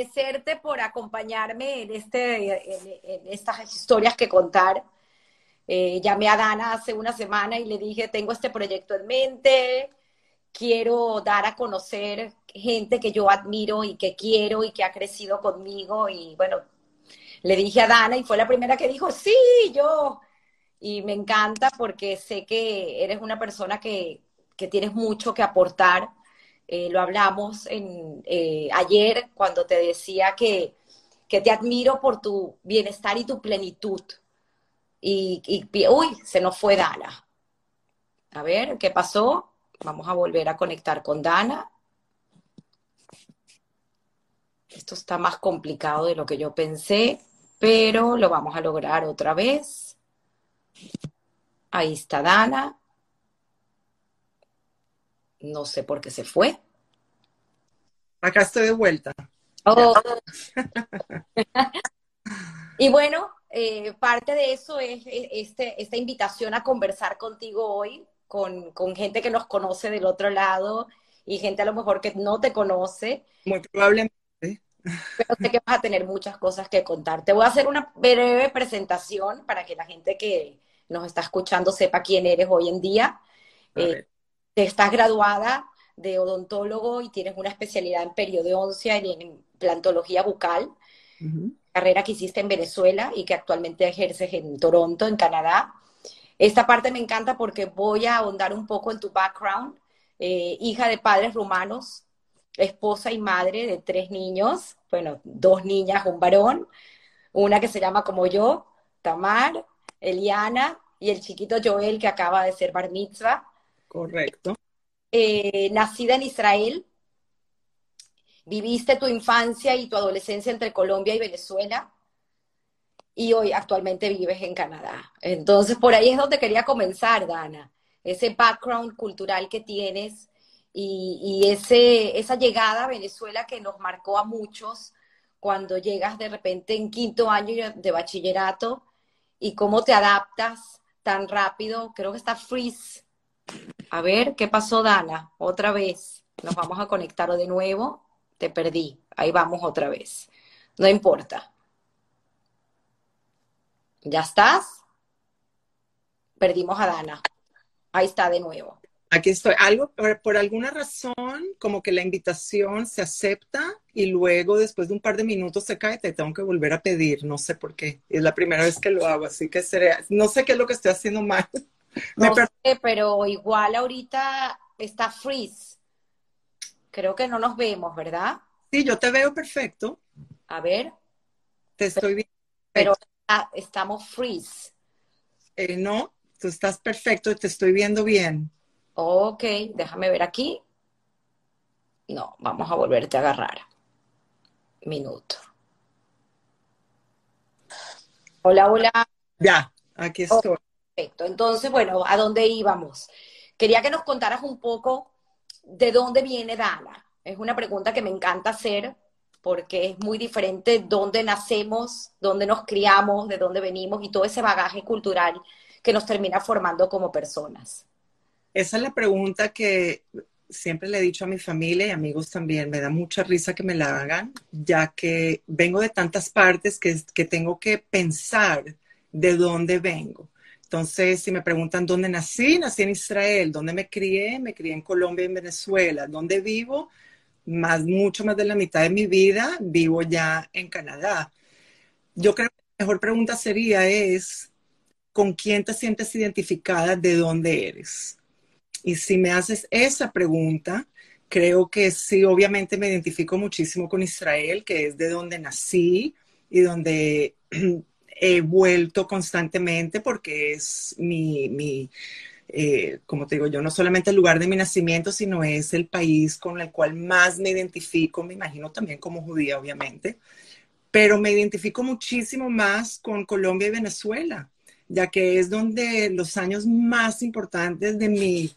agradecerte por acompañarme en, este, en, estas historias que contar. Eh, llamé a Dana hace una semana y le dije, tengo este proyecto en mente, quiero dar a conocer gente que yo admiro y que quiero y que ha crecido conmigo. Y bueno, le dije a Dana y fue la primera que dijo, sí, yo. Y me encanta porque sé que eres una persona que, que tienes mucho que aportar eh, lo hablamos eh, ayer cuando te decía que, te admiro por tu bienestar y tu plenitud. Y, y, uy, se nos fue Dana. A ver, ¿qué pasó? Vamos a volver a conectar con Dana. Esto está más complicado de lo que yo pensé, pero lo vamos a lograr otra vez. Ahí está Dana. No sé por qué se fue. Acá estoy de vuelta. Oh. y bueno, eh, parte de eso es este, esta invitación a conversar contigo hoy, con, con, gente que nos conoce del otro lado y gente a lo mejor que no te conoce. Muy probablemente. Pero sé que vas a tener muchas cosas que contar. Te voy a hacer una breve presentación para que la gente que nos está escuchando sepa quién eres hoy en día. Eh, estás graduada de odontólogo y tienes una especialidad en periodoncia y en implantología bucal, carrera que hiciste en Venezuela y que actualmente ejerces en Toronto, en Canadá. Esta parte me encanta porque voy a ahondar un poco en tu background. Eh, hija de padres rumanos, esposa y madre de tres niños, bueno, dos niñas, un varón, una que se llama como yo, Tamar, Eliana y el chiquito Joel que acaba de ser bar mitzvah. Correcto. Eh, nacida en Israel, viviste tu infancia y tu adolescencia entre Colombia y Venezuela y hoy actualmente vives en Canadá. Entonces, por ahí es donde quería comenzar, Dana, ese background cultural que tienes y, ese, esa llegada a Venezuela que nos marcó a muchos cuando llegas de repente en quinto año de bachillerato y cómo te adaptas tan rápido. Creo que está freeze a ver, ¿qué pasó, Dana? Otra vez. Nos vamos a conectar de nuevo. Te perdí. Ahí vamos otra vez. No importa. ¿Ya estás? Perdimos a Dana. Ahí está de nuevo. Aquí estoy. Algo, por, alguna razón, como que la invitación se acepta y luego, después de un par de minutos, se cae. Te tengo que volver a pedir. No sé por qué. Es la primera vez que lo hago, así que sería, no sé qué es lo que estoy haciendo mal. No sé, pero igual ahorita está freeze. Creo que no nos vemos, ¿verdad? Sí, yo te veo perfecto. A ver. Te estoy viendo. Pero estamos freeze. Eh, no, tú estás perfecto, te estoy viendo bien. Ok, déjame ver aquí. No, vamos a volverte a agarrar. Minuto. Hola, hola. Ya, aquí estoy. Entonces, bueno, ¿a dónde íbamos? Quería que nos contaras un poco de dónde viene Dana. Es una pregunta que me encanta hacer porque es muy diferente dónde nacemos, dónde nos criamos, de dónde venimos y todo ese bagaje cultural que nos termina formando como personas. Esa es la pregunta que siempre le he dicho a mi familia y amigos también. Me da mucha risa que me la hagan, ya que vengo de tantas partes que tengo que pensar de dónde vengo. Entonces, si me preguntan dónde nací, nací en Israel, dónde me crié, me crié en Colombia y en Venezuela, dónde vivo, más, mucho más de la mitad de mi vida vivo ya en Canadá. Yo creo que la mejor pregunta sería es, ¿con quién te sientes identificada de dónde eres? Y si me haces esa pregunta, creo que sí, obviamente me identifico muchísimo con Israel, que es de donde nací y donde he vuelto constantemente porque es mi, mi eh, como te digo yo, no solamente el lugar de mi nacimiento, sino es el país con el cual más me identifico, me imagino también como judía, obviamente, pero me identifico muchísimo más con Colombia y Venezuela, ya que es donde los años más importantes de mi,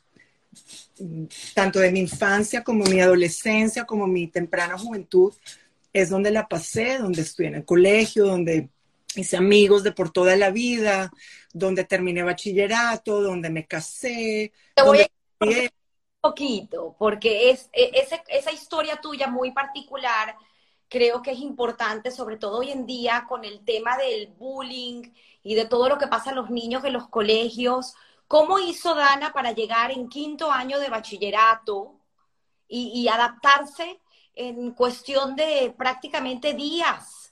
tanto de mi infancia como mi adolescencia, como mi temprana juventud, es donde la pasé, donde estuve en el colegio, donde hice amigos de por toda la vida, donde terminé bachillerato, donde me casé. Te voy a un poquito, porque es, e, esa historia tuya muy particular creo que es importante, sobre todo hoy en día, con el tema del bullying y de todo lo que pasa a los niños en los colegios. ¿Cómo hizo Dana para llegar en quinto año de bachillerato y, adaptarse en cuestión de prácticamente días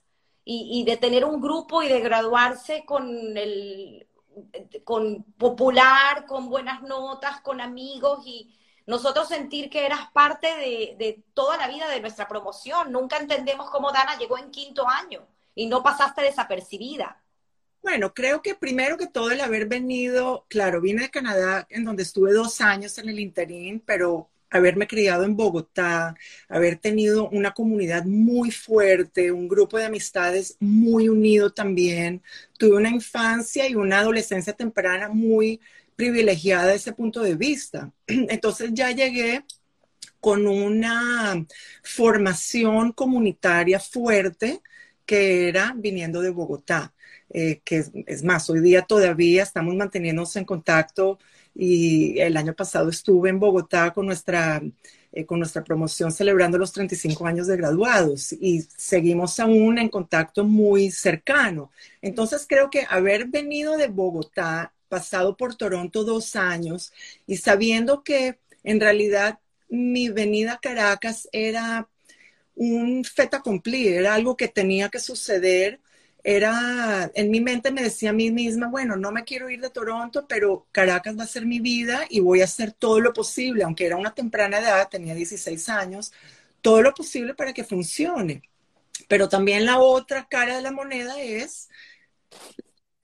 y, de tener un grupo y de graduarse con el con popular, con buenas notas, con amigos y nosotros sentir que eras parte de, de, toda la vida de nuestra promoción. Nunca entendemos cómo Dana llegó en quinto año y no pasaste desapercibida. Bueno, creo que primero que todo el haber venido, claro, vine de Canadá en donde estuve dos años en el interín, pero haberme criado en Bogotá, haber tenido una comunidad muy fuerte, un grupo de amistades muy unido también. Tuve una infancia y una adolescencia temprana muy privilegiada desde ese punto de vista. Entonces ya llegué con una formación comunitaria fuerte que era viniendo de Bogotá. Eh, que es, más, hoy día todavía estamos manteniéndonos en contacto y el año pasado estuve en Bogotá con nuestra, eh, con nuestra promoción celebrando los 35 años de graduados y seguimos aún en contacto muy cercano. Entonces creo que haber venido de Bogotá, pasado por Toronto dos años y sabiendo que en realidad mi venida a Caracas era un feta accompli, era algo que tenía que suceder era, en mi mente me decía a mí misma, bueno, no me quiero ir de Toronto, pero Caracas va a ser mi vida y voy a hacer todo lo posible, aunque era una temprana edad, tenía 16 años, todo lo posible para que funcione. Pero también la otra cara de la moneda es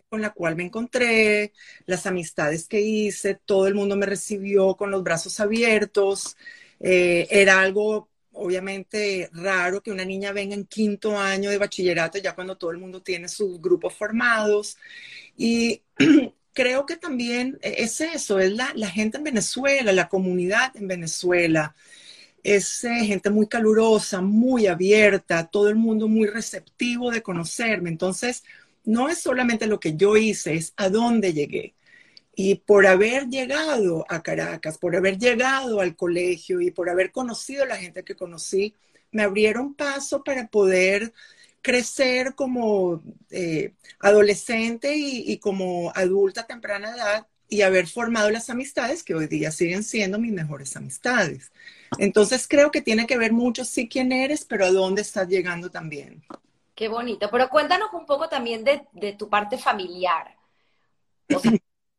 con la cual me encontré, las amistades que hice, todo el mundo me recibió con los brazos abiertos, eh, era algo obviamente raro que una niña venga en quinto año de bachillerato, ya cuando todo el mundo tiene sus grupos formados. Y creo que también es eso, es la, gente en Venezuela, la comunidad en Venezuela. Es eh, gente muy calurosa, muy abierta, todo el mundo muy receptivo de conocerme. Entonces, no es solamente lo que yo hice, es a dónde llegué. Y por haber llegado a Caracas, por haber llegado al colegio y por haber conocido a la gente que conocí, me abrieron paso para poder crecer como eh, adolescente y, como adulta a temprana edad y haber formado las amistades que hoy día siguen siendo mis mejores amistades. Entonces creo que tiene que ver mucho sí quién eres, pero a dónde estás llegando también. Qué bonito. Pero cuéntanos un poco también de, de tu parte familiar. O sea,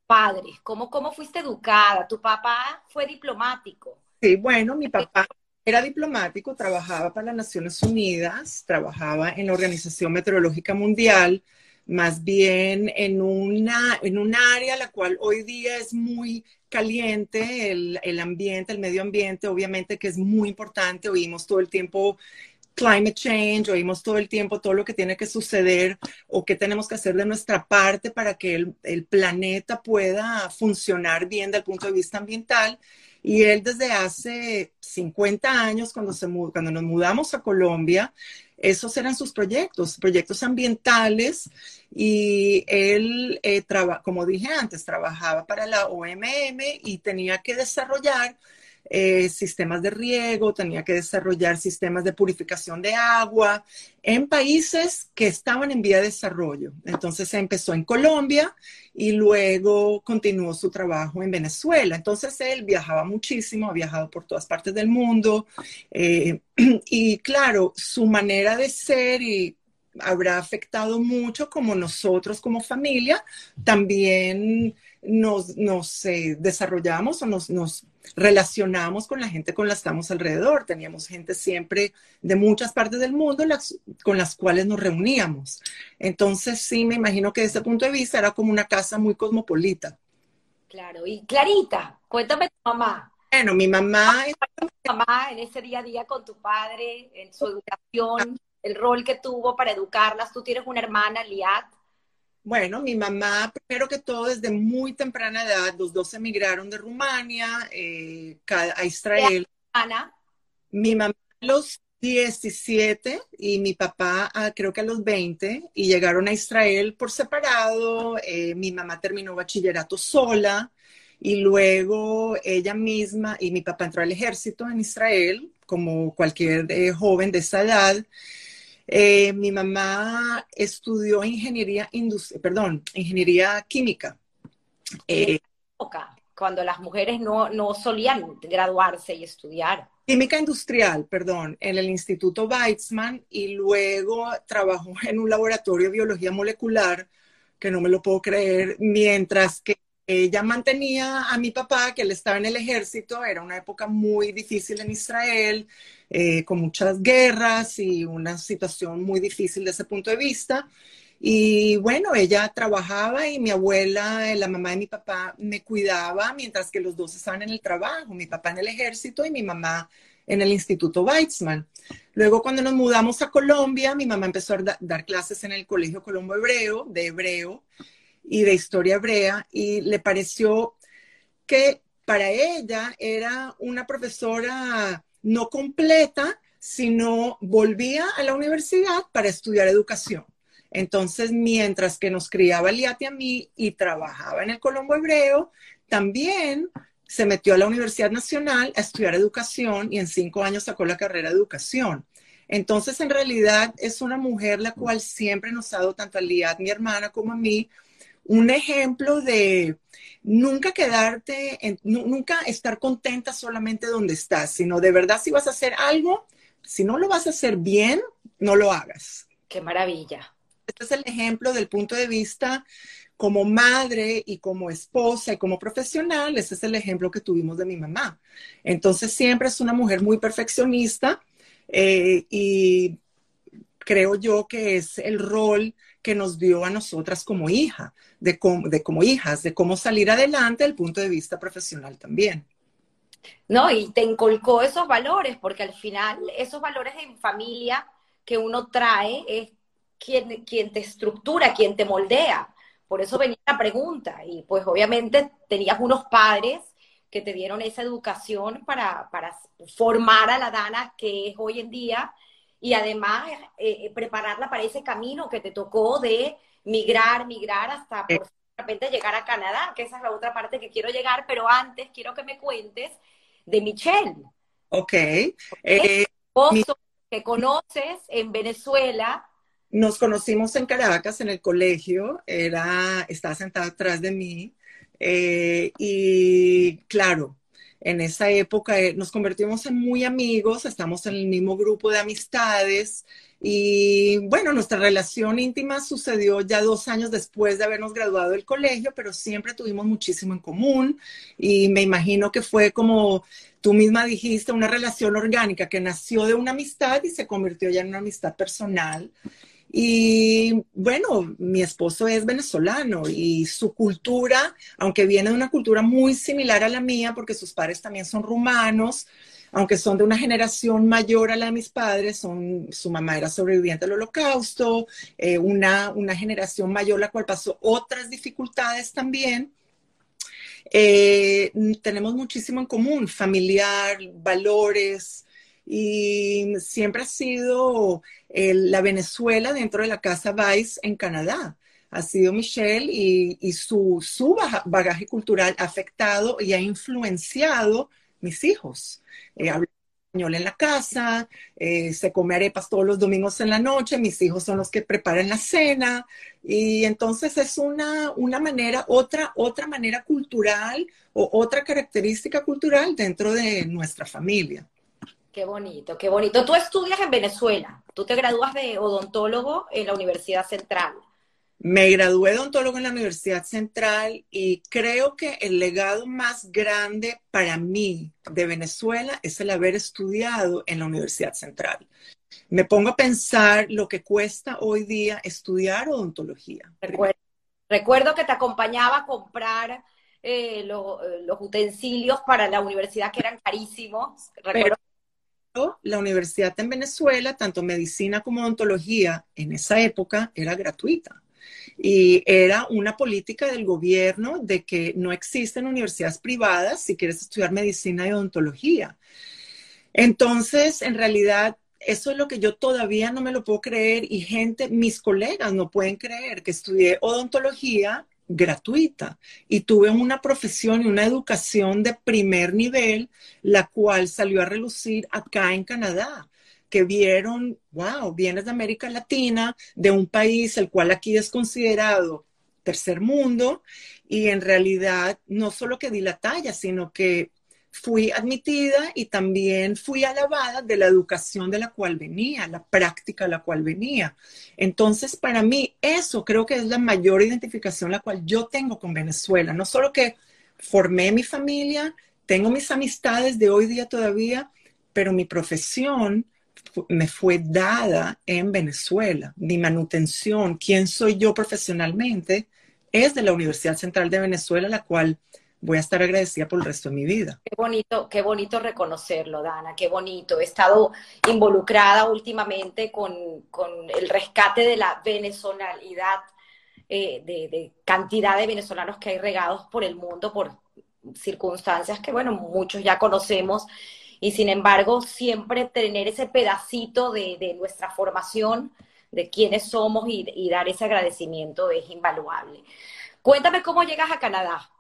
padres? ¿Cómo, ¿Cómo fuiste educada? ¿Tu papá fue diplomático? Sí, bueno, mi papá era diplomático, trabajaba para las Naciones Unidas, trabajaba en la Organización Meteorológica Mundial, más bien en, una, en un área la cual hoy día es muy caliente, el, el ambiente, el medio ambiente, obviamente que es muy importante, oímos todo el tiempo climate change, oímos todo el tiempo todo lo que tiene que suceder o qué tenemos que hacer de nuestra parte para que el, el, planeta pueda funcionar bien desde el punto de vista ambiental. Y él desde hace 50 años, cuando, se, cuando nos mudamos a Colombia, esos eran sus proyectos, proyectos ambientales. Y él, eh, como dije antes, trabajaba para la OMM y tenía que desarrollar eh, sistemas de riego, tenía que desarrollar sistemas de purificación de agua en países que estaban en vía de desarrollo. Entonces empezó en Colombia y luego continuó su trabajo en Venezuela. Entonces él viajaba muchísimo, ha viajado por todas partes del mundo eh, y claro, su manera de ser y habrá afectado mucho como nosotros como familia también nos, nos eh, desarrollamos o nos, nos relacionamos con la gente con la que estamos alrededor. Teníamos gente siempre de muchas partes del mundo con las cuales nos reuníamos. Entonces, sí, me imagino que desde ese punto de vista era como una casa muy cosmopolita. Claro, y Clarita, cuéntame tu mamá. Bueno, mi mamá... Tu mamá en ese día a día con tu padre, en su educación, el rol que tuvo para educarlas. Tú tienes una hermana, Liat. Bueno, mi mamá, primero que todo, desde muy temprana edad, los dos emigraron de Rumania eh, a Israel. Ana. Mi mamá a los 17 y mi papá creo que a los 20 y llegaron a Israel por separado. Eh, mi mamá terminó bachillerato sola y luego ella misma y mi papá entró al ejército en Israel como cualquier eh, joven de esa edad. Eh, mi mamá estudió ingeniería perdón, ingeniería química. Eh, cuando las mujeres no, no solían graduarse y estudiar. Química industrial, perdón, en el Instituto Weizmann y luego trabajó en un laboratorio de biología molecular, que no me lo puedo creer, mientras que ella mantenía a mi papá, que él estaba en el ejército, era una época muy difícil en Israel, eh, con muchas guerras y una situación muy difícil desde ese punto de vista. Y bueno, ella trabajaba y mi abuela, la mamá de mi papá, me cuidaba mientras que los dos estaban en el trabajo, mi papá en el ejército y mi mamá en el Instituto Weizmann. Luego, cuando nos mudamos a Colombia, mi mamá empezó a dar clases en el Colegio Colombo Hebreo, de hebreo y de historia hebrea, y le pareció que para ella era una profesora no completa, sino volvía a la universidad para estudiar educación. Entonces, mientras que nos criaba Liati a mí y trabajaba en el Colombo Hebreo, también se metió a la Universidad Nacional a estudiar educación y en cinco años sacó la carrera de educación. Entonces, en realidad, es una mujer la cual siempre nos ha dado, tanto a Liat, mi hermana, como a mí, un ejemplo de nunca quedarte, en, nunca estar contenta solamente donde estás, sino de verdad si vas a hacer algo, si no lo vas a hacer bien, no lo hagas. Qué maravilla. Este es el ejemplo del punto de vista como madre y como esposa y como profesional, ese es el ejemplo que tuvimos de mi mamá. Entonces siempre es una mujer muy perfeccionista eh, y creo yo que es el rol que nos dio a nosotras como hija, de, de como hijas, de cómo salir adelante desde punto de vista profesional también. No, y te inculcó esos valores, porque al final esos valores en familia que uno trae es quien, quien te estructura, quien te moldea. Por eso venía la pregunta. Y pues obviamente tenías unos padres que te dieron esa educación para, para formar a la Dana que es hoy en día y además eh, eh, prepararla para ese camino que te tocó de migrar, migrar hasta por de repente llegar a Canadá, que esa es la otra parte que quiero llegar, pero antes quiero que me cuentes de Michelle. Ok. Eh, que conoces en Venezuela. Nos conocimos en Caracas, en el colegio, era, estaba sentada atrás de mí, y claro, en esa época eh, nos convertimos en muy amigos, estamos en el mismo grupo de amistades y bueno, nuestra relación íntima sucedió ya dos años después de habernos graduado del colegio, pero siempre tuvimos muchísimo en común y me imagino que fue como tú misma dijiste, una relación orgánica que nació de una amistad y se convirtió ya en una amistad personal. Y bueno, mi esposo es venezolano y su cultura, aunque viene de una cultura muy similar a la mía, porque sus padres también son rumanos, aunque son de una generación mayor a la de mis padres, su mamá era sobreviviente del holocausto, eh, una, una generación mayor la cual pasó otras dificultades también. Eh, tenemos muchísimo en común, familiar, valores, y siempre ha sido la Venezuela dentro de la Casa Vice en Canadá. Ha sido Michelle y, su, su, bagaje cultural ha afectado y ha influenciado mis hijos. Eh, español en la casa, eh, se come arepas todos los domingos en la noche, mis hijos son los que preparan la cena y entonces es una, una manera, otra, otra manera cultural o otra característica cultural dentro de nuestra familia. Qué bonito, qué bonito. Tú estudias en Venezuela, tú te gradúas de odontólogo en la Universidad Central. Me gradué de odontólogo en la Universidad Central y creo que el legado más grande para mí de Venezuela es el haber estudiado en la Universidad Central. Me pongo a pensar lo que cuesta hoy día estudiar odontología. Recuerdo, que te acompañaba a comprar eh, los utensilios para la universidad que eran carísimos. Recuerdo la universidad en Venezuela, tanto medicina como odontología, en esa época era gratuita. Y era una política del gobierno de que no existen universidades privadas si quieres estudiar medicina y odontología. Entonces, en realidad, eso es lo que yo todavía no me lo puedo creer y gente, mis colegas no pueden creer que estudié odontología gratuita y tuve una profesión y una educación de primer nivel, la cual salió a relucir acá en Canadá. que vieron, wow, vienes de América Latina, de un país el cual aquí es considerado tercer mundo, y en realidad no solo que di la talla, sino que fui admitida y también fui alabada de la educación de la cual venía, la práctica a la cual venía. Entonces, para mí, eso creo que es la mayor identificación la cual yo tengo con Venezuela. No solo que formé mi familia, tengo mis amistades de hoy día todavía, pero mi profesión me fue dada en Venezuela. Mi manutención, quién soy yo profesionalmente, es de la Universidad Central de Venezuela, la cual voy a estar agradecida por el resto de mi vida. Qué bonito, qué bonito reconocerlo, Dana, qué bonito. He estado involucrada últimamente con, el rescate de la venezonalidad, eh, de, cantidad de venezolanos que hay regados por el mundo por circunstancias que, bueno, muchos ya conocemos. Y sin embargo, siempre tener ese pedacito de, nuestra formación, de quiénes somos y dar ese agradecimiento es invaluable. Cuéntame cómo llegas a Canadá.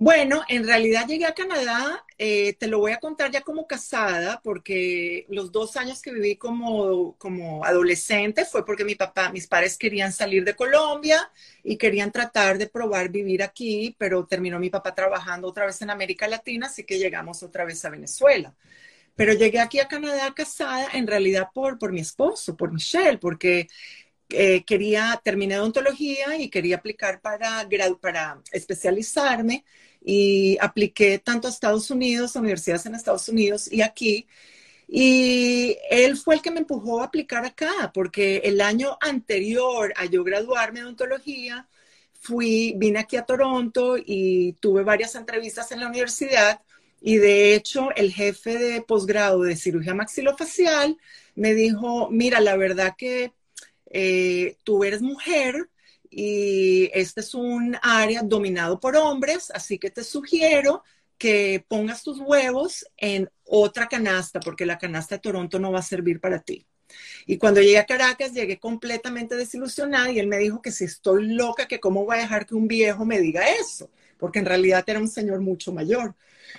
Bueno, en realidad llegué a Canadá, eh, te lo voy a contar ya como casada, porque los dos años que viví como, como adolescente fue porque mi papá, mis padres querían salir de Colombia y querían tratar de probar vivir aquí, pero terminó mi papá trabajando otra vez en América Latina, así que llegamos otra vez a Venezuela. Pero llegué aquí a Canadá casada en realidad por, por mi esposo, por Michelle, porque eh, quería, terminé odontología y quería aplicar para, para especializarme y apliqué tanto a Estados Unidos, a universidades en Estados Unidos y aquí. Y él fue el que me empujó a aplicar acá, porque el año anterior a yo graduarme de odontología, fui, vine aquí a Toronto y tuve varias entrevistas en la universidad y de hecho el jefe de posgrado de cirugía maxilofacial me dijo, mira, la verdad que eh, tú eres mujer, y este es un área dominado por hombres, así que te sugiero que pongas tus huevos en otra canasta, porque la canasta de Toronto no va a servir para ti. Y cuando llegué a Caracas, llegué completamente desilusionada y él me dijo que si estoy loca, que cómo voy a dejar que un viejo me diga eso, porque en realidad era un señor mucho mayor.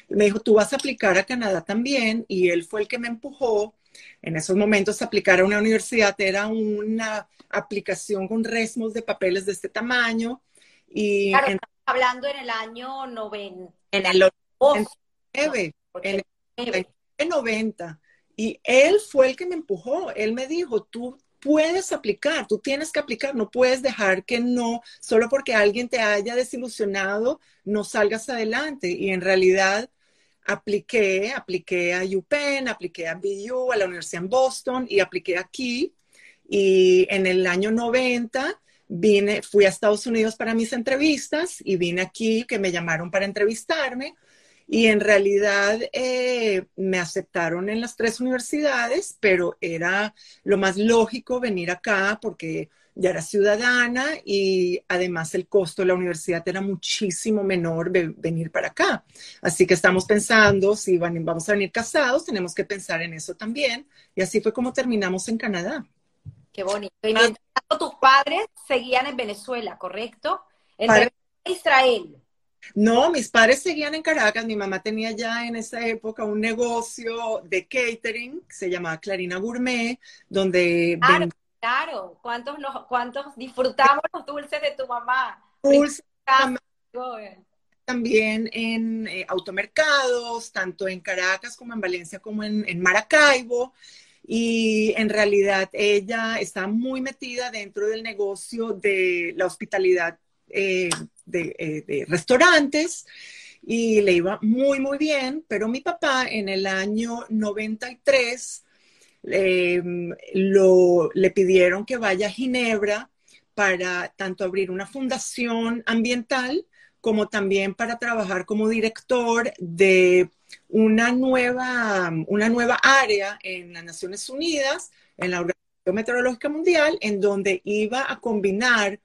me dijo, tú vas a aplicar a Canadá también, y él fue el que me empujó en esos momentos aplicar a una universidad era una aplicación con resmos de papeles de este tamaño. Y claro, hablando en el año 90. En el 89, en el 90. Y él fue el que me empujó. Él me dijo, tú puedes aplicar, tú tienes que aplicar, no puedes dejar que no, solo porque alguien te haya desilusionado, no salgas adelante. Y en realidad apliqué, apliqué a UPenn, apliqué a BU, a la Universidad en Boston y apliqué aquí. Y en el año 90 vine, fui a Estados Unidos para mis entrevistas y vine aquí que me llamaron para entrevistarme. Y en realidad eh, me aceptaron en las tres universidades, pero era lo más lógico venir acá porque ya era ciudadana y además el costo de la universidad era muchísimo menor de venir para acá. Así que estamos pensando, si vamos a venir casados, tenemos que pensar en eso también. Y así fue como terminamos en Canadá. Qué bonito. Y mientras tus padres seguían en Venezuela, ¿correcto? En Israel. No, mis padres seguían en Caracas. Mi mamá tenía ya en esa época un negocio de catering que se llamaba Clarina Gourmet, donde Claro, ¿cuántos, cuántos disfrutamos los dulces de tu mamá? Dulces también en eh, automercados, tanto en Caracas como en Valencia como en, Maracaibo. Y en realidad ella está muy metida dentro del negocio de la hospitalidad eh, de, eh, de restaurantes y le iba muy, muy bien, pero mi papá en el año 93 Em, le pidieron que vaya a Ginebra para tanto abrir una fundación ambiental como también para trabajar como director de una nueva, una nueva área en las Naciones Unidas, en la Organización Meteorológica Mundial, en donde iba a combinar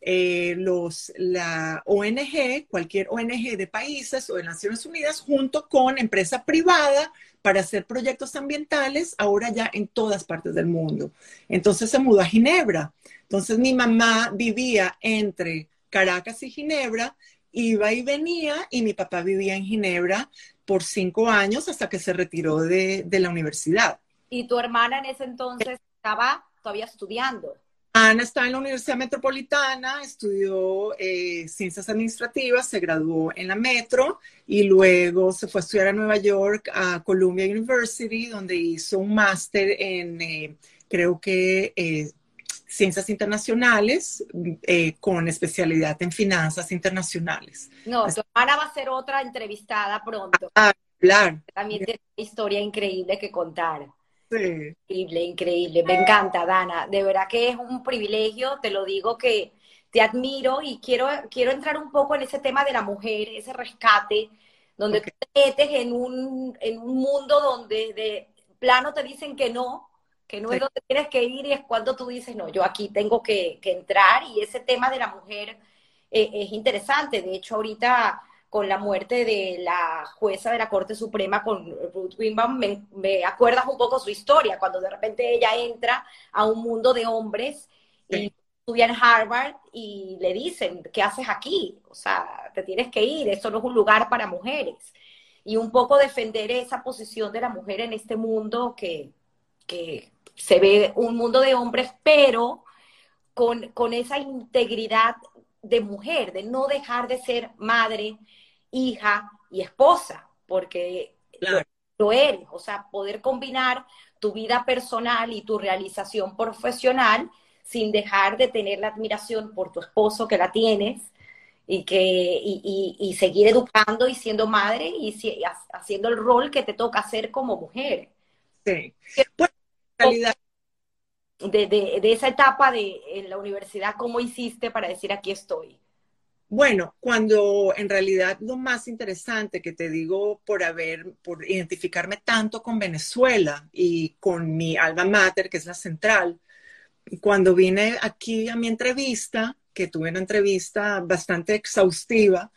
eh, los, la ONG, cualquier ONG de países o de Naciones Unidas, junto con empresa privada para hacer proyectos ambientales ahora ya en todas partes del mundo. Entonces se mudó a Ginebra. Entonces mi mamá vivía entre Caracas y Ginebra, iba y venía y mi papá vivía en Ginebra por cinco años hasta que se retiró de, la universidad. Y tu hermana en ese entonces estaba todavía estudiando. Ana está en la Universidad Metropolitana, estudió eh, ciencias administrativas, se graduó en la Metro y luego se fue a estudiar a Nueva York, a Columbia University, donde hizo un máster en, eh, creo que, eh, ciencias internacionales con especialidad en finanzas internacionales. No, tu hermana va a ser otra entrevistada pronto. Ah, claro. También tiene una historia increíble que contar. Sí. Increíble, increíble. Me encanta, Dana. De verdad que es un privilegio, te lo digo que te admiro y quiero, quiero entrar un poco en ese tema de la mujer, ese rescate, donde te metes en un, en un mundo donde de plano te dicen que no, que no es donde tienes que ir y es cuando tú dices, no, yo aquí tengo que, entrar y ese tema de la mujer eh, es interesante. De hecho, ahorita con la muerte de la jueza de la Corte Suprema, con Ruth Wimbaum, me, acuerdas un poco su historia, cuando de repente ella entra a un mundo de hombres y estudia en Harvard y le dicen, ¿qué haces aquí? O sea, te tienes que ir, esto no es un lugar para mujeres. Y un poco defender esa posición de la mujer en este mundo que, que se ve un mundo de hombres, pero con, con esa integridad de mujer, de no dejar de ser madre, hija y esposa, porque lo, eres, o sea, poder combinar tu vida personal y tu realización profesional sin dejar de tener la admiración por tu esposo que la tienes y que y, seguir educando y siendo madre y, haciendo el rol que te toca hacer como mujer. Sí. Pues, realidad. De, de, esa etapa de en la universidad, ¿cómo hiciste para decir aquí estoy? Bueno, cuando en realidad lo más interesante que te digo por haber, por identificarme tanto con Venezuela y con mi alma mater, que es la central, cuando vine aquí a mi entrevista, que tuve una entrevista bastante exhaustiva,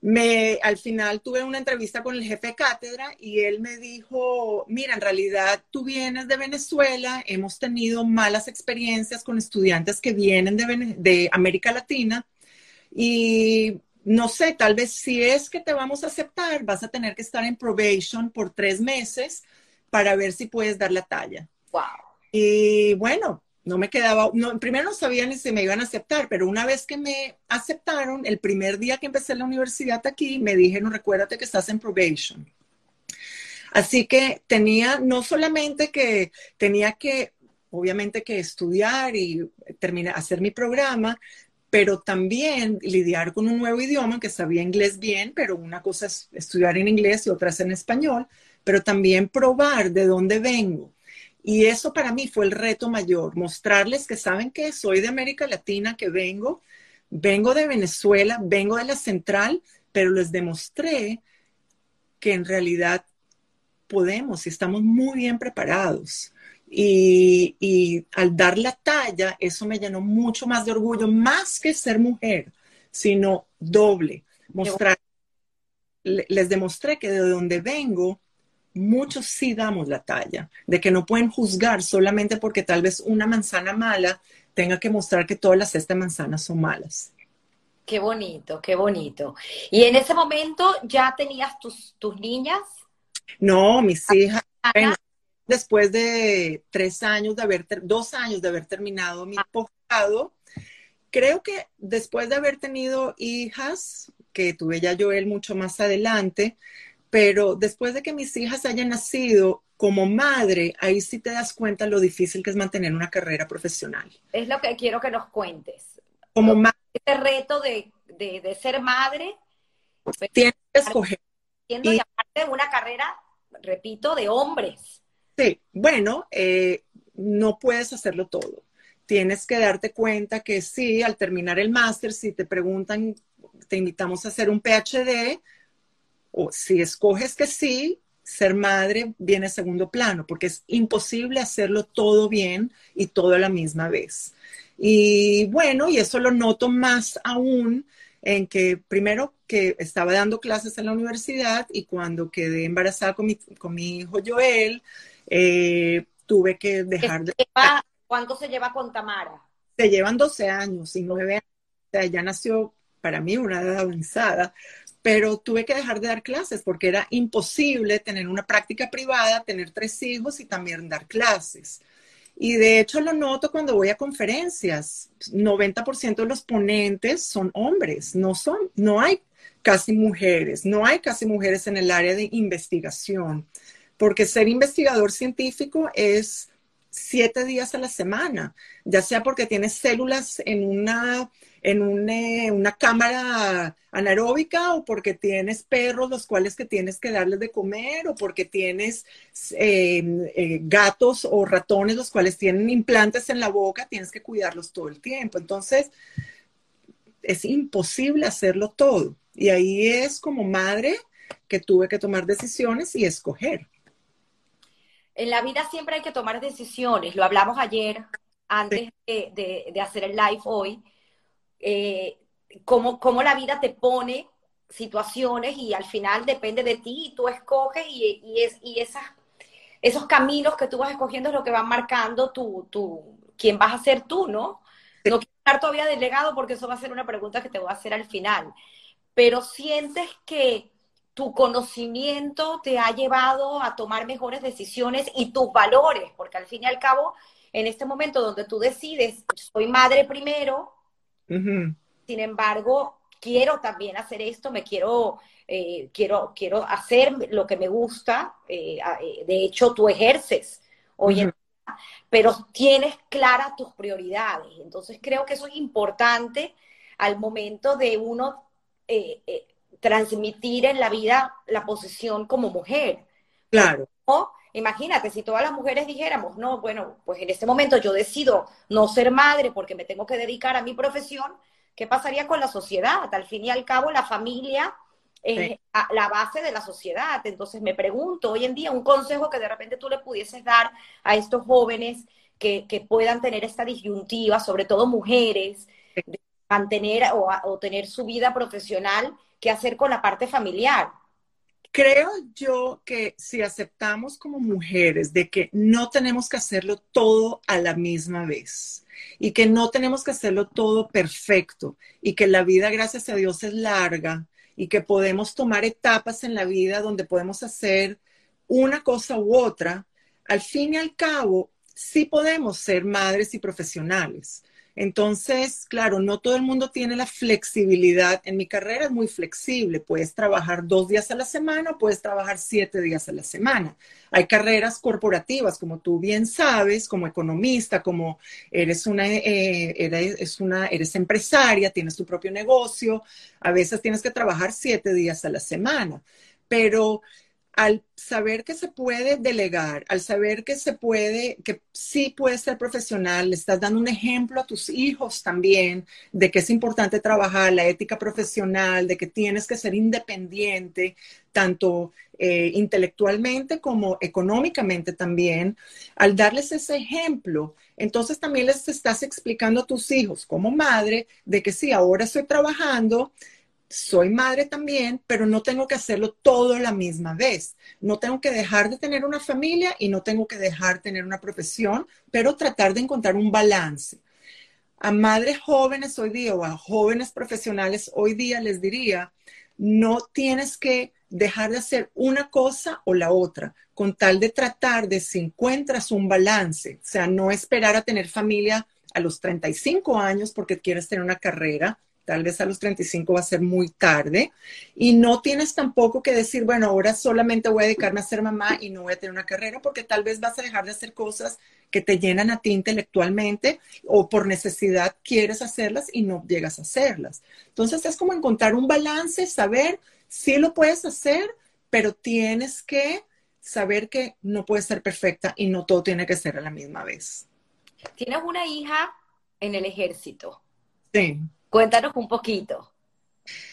me, al final tuve una entrevista con el jefe de cátedra y él me dijo, mira, en realidad tú vienes de Venezuela, hemos tenido malas experiencias con estudiantes que vienen de, de América Latina y no sé, tal vez si es que te vamos a aceptar, vas a tener que estar en probation por tres meses para ver si puedes dar la talla. Wow. Y bueno, no me quedaba, no, primero no sabía ni si me iban a aceptar, pero una vez que me aceptaron, el primer día que empecé la universidad aquí, me dijeron, recuérdate que estás en probation. Así que tenía no solamente que, tenía que, obviamente que estudiar y terminar, hacer mi programa, pero también lidiar con un nuevo idioma, que sabía inglés bien, pero una cosa es estudiar en inglés y otra es en español, pero también probar de dónde vengo. Y eso para mí fue el reto mayor, mostrarles que saben que soy de América Latina, que vengo, vengo de Venezuela, vengo de la central, pero les demostré que en realidad podemos y estamos muy bien preparados. Y, al dar la talla, eso me llenó mucho más de orgullo, más que ser mujer, sino doble. Mostrar, les demostré que de donde vengo, muchos sí damos la talla, de que no pueden juzgar solamente porque tal vez una manzana mala tenga que mostrar que todas las cesta manzanas son malas. Qué bonito, qué bonito. ¿Y en ese momento ya tenías tus, tus niñas? No, mis hijas después de tres años de haber, dos años de haber terminado mi posgrado, creo que después de haber tenido hijas, que tuve ya Joel mucho más adelante, pero después de que mis hijas hayan nacido como madre, ahí sí te das cuenta lo difícil que es mantener una carrera profesional. Es lo que quiero que nos cuentes. Como madre. Este reto de, ser madre. Tienes que escoger. Siendo y, aparte una carrera, repito, de hombres. Sí, bueno, eh, no puedes hacerlo todo. Tienes que darte cuenta que sí, al terminar el máster, si te preguntan, te invitamos a hacer un PhD, o si escoges que sí, ser madre viene a segundo plano, porque es imposible hacerlo todo bien y todo a la misma vez. Y bueno, y eso lo noto más aún en que primero que estaba dando clases en la universidad y cuando quedé embarazada con mi, con mi hijo Joel, eh, tuve que dejar de... ¿Cuánto se lleva con Tamara? Se llevan 12 años y 9 años. O sea, ya nació para mí una edad avanzada, pero tuve que dejar de dar clases porque era imposible tener una práctica privada, tener tres hijos y también dar clases. Y de hecho lo noto cuando voy a conferencias. 90% de los ponentes son hombres, no son, no hay casi mujeres, no hay casi mujeres en el área de investigación, porque ser investigador científico es siete días a la semana, ya sea porque tienes células en una, en eh, una, cámara anaeróbica o porque tienes perros los cuales que tienes que darles de comer o porque tienes em, eh, gatos o ratones los cuales tienen implantes en la boca, tienes que cuidarlos todo el tiempo. Entonces, es imposible hacerlo todo. Y ahí es como madre que tuve que tomar decisiones y escoger en la vida siempre hay que tomar decisiones. Lo hablamos ayer, antes de, hacer el live hoy. Eh, cómo, la vida te pone situaciones y al final depende de ti y tú escoges y, es, y esas, esos caminos que tú vas escogiendo es lo que van marcando tu, tu, quién vas a ser tú, ¿no? No quiero estar todavía delegado porque eso va a ser una pregunta que te voy a hacer al final. Pero sientes que tu conocimiento te ha llevado a tomar mejores decisiones y tus valores, porque al fin y al cabo, en este momento donde tú decides, soy madre primero, sin embargo, quiero también hacer esto, me quiero, eh, quiero, quiero hacer lo que me gusta, eh, eh, de hecho tú ejerces hoy en día, pero tienes claras tus prioridades, entonces creo que eso es importante al momento de uno transmitir en la vida la posición como mujer. Claro. O, imagínate, si todas las mujeres dijéramos, no, bueno, pues en este momento yo decido no ser madre porque me tengo que dedicar a mi profesión, ¿qué pasaría con la sociedad? Al fin y al cabo, la familia es la base de la sociedad. Entonces me pregunto, hoy en día, un consejo que de repente tú le pudieses dar a estos jóvenes que, puedan tener esta disyuntiva, sobre todo mujeres, de mantener o, o tener su vida profesional qué hacer con la parte familiar. Creo yo que si aceptamos como mujeres de que no tenemos que hacerlo todo a la misma vez y que no tenemos que hacerlo todo perfecto y que la vida, gracias a Dios, es larga y que podemos tomar etapas en la vida donde podemos hacer una cosa u otra, al fin y al cabo, sí podemos ser madres y profesionales. Entonces, claro, no todo el mundo tiene la flexibilidad. En mi carrera es muy flexible. Puedes trabajar dos días a la semana, puedes trabajar siete días a la semana. Hay carreras corporativas, como tú bien sabes, como economista, como eres una, eh, una, eres empresaria, tienes tu propio negocio. A veces tienes que trabajar siete días a la semana. Pero al saber que se puede delegar, al saber que se puede, que sí puedes ser profesional, le estás dando un ejemplo a tus hijos también de que es importante trabajar la ética profesional, de que tienes que ser independiente, tanto eh, intelectualmente como económicamente también, al darles ese ejemplo, entonces también les estás explicando a tus hijos como madre de que sí, ahora estoy trabajando, soy madre también, pero no tengo que hacerlo todo la misma vez. No tengo que dejar de tener una familia y no tengo que dejar de tener una profesión, pero tratar de encontrar un balance. A madres jóvenes hoy día o a jóvenes profesionales hoy día les diría, no tienes que dejar de hacer una cosa o la otra, con tal de tratar de si encuentras un balance, o sea, no esperar a tener familia a los 35 años porque quieres tener una carrera, tal vez a los 35 va a ser muy tarde, y no tienes tampoco que decir, bueno, ahora solamente voy a dedicarme a ser mamá y no voy a tener una carrera, porque tal vez vas a dejar de hacer cosas que te llenan a ti intelectualmente o por necesidad quieres hacerlas y no llegas a hacerlas. Entonces es como encontrar un balance, saber si lo puedes hacer, pero tienes que saber que no puedes ser perfecta y no todo tiene que ser a la misma vez. Tienes una hija en el ejército. Sí. Cuéntanos un poquito.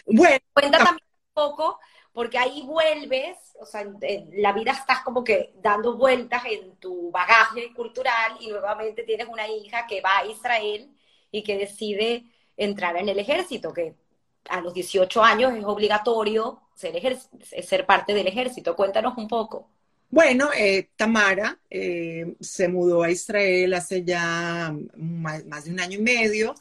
Bueno. Cuenta también un poco, porque ahí vuelves, o sea, en la vida estás como que dando vueltas en tu bagaje cultural y nuevamente tienes una hija que va a Israel y que decide entrar en el ejército, que a los 18 años es obligatorio ser, ser parte del ejército. Cuéntanos un poco. Bueno, eh, Tamara eh, se mudó a Israel hace ya más, de un año y medio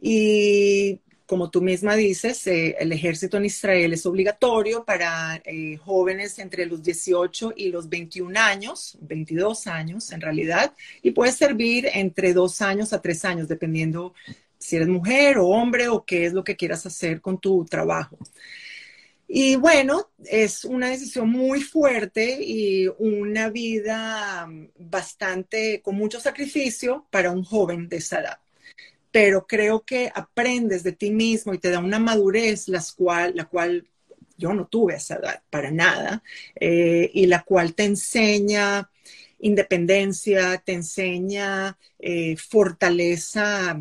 y como tú misma dices, eh, el ejército en Israel es obligatorio para eh, jóvenes entre los 18 y los 21 años, 22 años en realidad, y puede servir entre dos años a tres años, dependiendo si eres mujer o hombre o qué es lo que quieras hacer con tu trabajo. Y bueno, es una decisión muy fuerte y una vida bastante con mucho sacrificio para un joven de esa edad pero creo que aprendes de ti mismo y te da una madurez cual, la cual yo no tuve esa edad para nada, eh, y la cual te enseña independencia, te enseña eh, fortaleza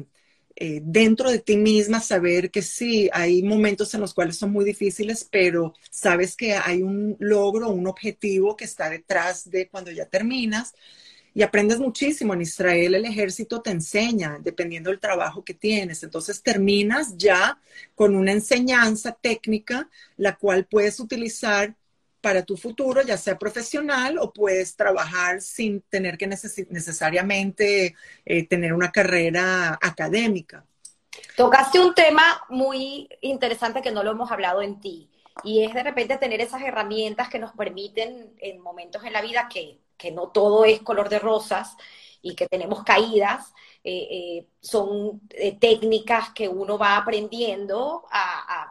eh, dentro de ti misma, saber que sí, hay momentos en los cuales son muy difíciles, pero sabes que hay un logro, un objetivo que está detrás de cuando ya terminas y aprendes muchísimo. En Israel el ejército te enseña, dependiendo del trabajo que tienes. Entonces terminas ya con una enseñanza técnica, la cual puedes utilizar para tu futuro, ya sea profesional o puedes trabajar sin tener que necesariamente eh, tener una carrera académica. Tocaste un tema muy interesante que no lo hemos hablado en ti, y es de repente tener esas herramientas que nos permiten en momentos en la vida que que no todo es color de rosas y que tenemos caídas, eh, eh, son eh, técnicas que uno va aprendiendo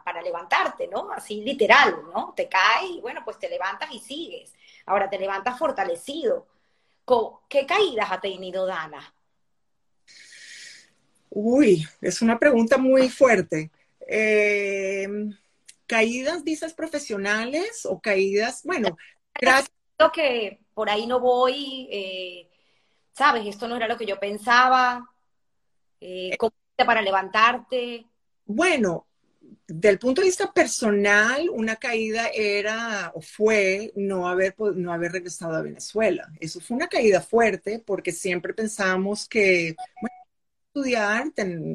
para levantarte, ¿no? Así literal, ¿no? Te caes y bueno, pues te levantas y sigues. Ahora te levantas fortalecido. ¿Qué caídas ha tenido Dana? Uy, es una pregunta muy fuerte. ¿Caídas, dices, profesionales o caídas? Bueno, gracias. que por ahí no voy, eh, ¿sabes? Esto no era lo que yo pensaba. Eh, ¿Cómo para levantarte? Bueno, del punto de vista personal, una caída era o fue no haber, no haber regresado a Venezuela. Eso fue una caída fuerte porque siempre pensamos que, bueno, estudiar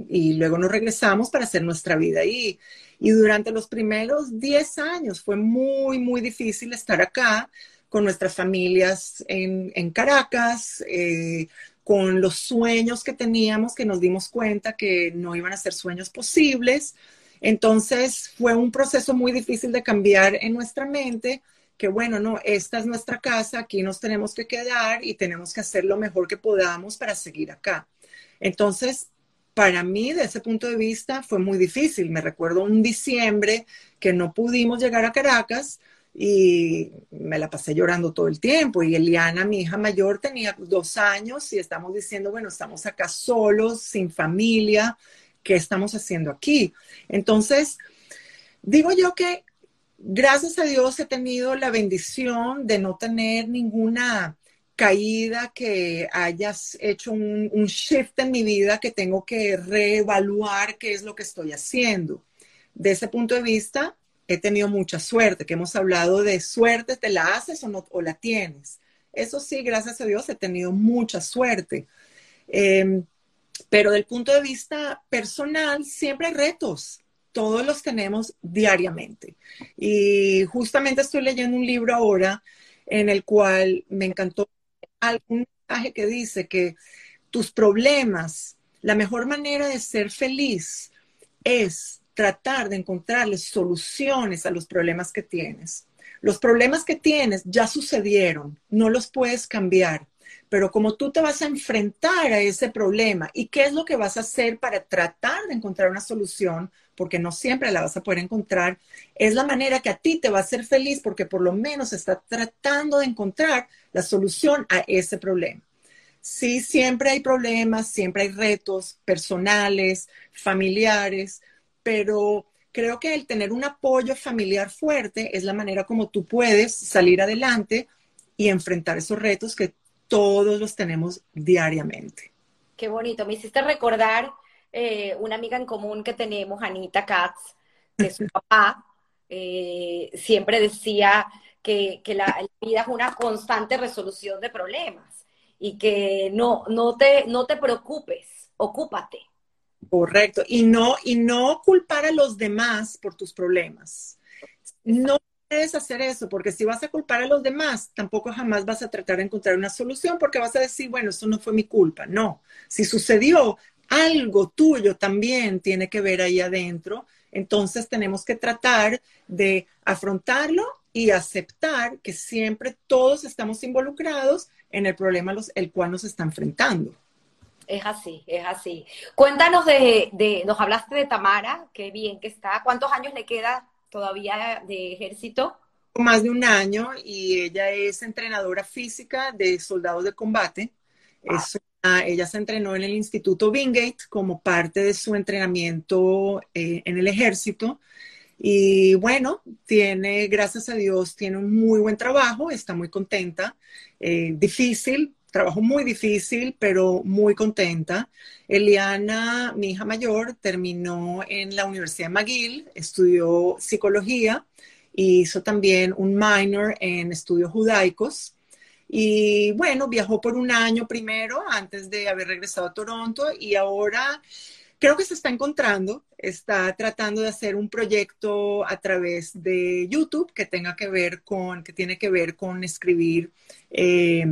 y luego nos regresamos para hacer nuestra vida ahí. Y durante los primeros 10 años fue muy, muy difícil estar acá con nuestras familias en, Caracas, eh, con los sueños que teníamos, que nos dimos cuenta que no iban a ser sueños posibles. Entonces fue un proceso muy difícil de cambiar en nuestra mente, que bueno, no, esta es nuestra casa, aquí nos tenemos que quedar y tenemos que hacer lo mejor que podamos para seguir acá. Entonces, para mí, de ese punto de vista, fue muy difícil. Me recuerdo un diciembre que no pudimos llegar a Caracas y me la pasé llorando todo el tiempo. Y Eliana, mi hija mayor, tenía dos años y estamos diciendo, bueno, estamos acá solos, sin familia, ¿qué estamos haciendo aquí? Entonces, digo yo que gracias a Dios he tenido la bendición de no tener ninguna caída que hayas hecho un, shift en mi vida que tengo que reevaluar qué es lo que estoy haciendo. De ese punto de vista, he tenido mucha suerte, que hemos hablado de suerte, ¿te la haces o, no, o la tienes? Eso sí, gracias a Dios he tenido mucha suerte. Em, pero del punto de vista personal, siempre hay retos. Todos los tenemos diariamente. Y justamente estoy leyendo un libro ahora en el cual me encantó algún mensaje que dice que tus problemas, la mejor manera de ser feliz es tratar de encontrarles soluciones a los problemas que tienes. Los problemas que tienes ya sucedieron, no los puedes cambiar, pero como tú te vas a enfrentar a ese problema y qué es lo que vas a hacer para tratar de encontrar una solución, porque no siempre la vas a poder encontrar, es la manera que a ti te va a hacer feliz porque por lo menos está tratando de encontrar la solución a ese problema. Sí, siempre hay problemas, siempre hay retos personales, familiares, pero creo que el tener un apoyo familiar fuerte es la manera como tú puedes salir adelante y enfrentar esos retos que todos los tenemos diariamente. Qué bonito, me hiciste recordar eh, una amiga en común que tenemos, Anita Katz, que su papá eh, siempre decía que, la, vida es una constante resolución de problemas y que no, no, te, no te preocupes, ocúpate. Correcto. Y no, y no culpar a los demás por tus problemas. No puedes hacer eso, porque si vas a culpar a los demás, tampoco jamás vas a tratar de encontrar una solución, porque vas a decir, bueno, eso no fue mi culpa. No, si sucedió, algo tuyo también tiene que ver ahí adentro. Entonces tenemos que tratar de afrontarlo y aceptar que siempre todos estamos involucrados en el problema el cual nos está enfrentando. Es así, es así. Cuéntanos de, de, nos hablaste de Tamara, qué bien que está. ¿Cuántos años le queda todavía de ejército? Más de un año y ella es entrenadora física de soldados de combate. ella se entrenó en el Instituto Wingate como parte de su entrenamiento eh, en el ejército. Y bueno, tiene, gracias a Dios, tiene un muy buen trabajo, está muy contenta, eh, difícil, trabajo muy difícil, pero muy contenta. Eliana, mi hija mayor, terminó en la Universidad McGill, estudió psicología y hizo también un minor en estudios judaicos. Y bueno, viajó por un año primero antes de haber regresado a Toronto y ahora creo que se está encontrando, está tratando de hacer un proyecto a través de YouTube que tenga que ver con, que tiene que ver con escribir eh,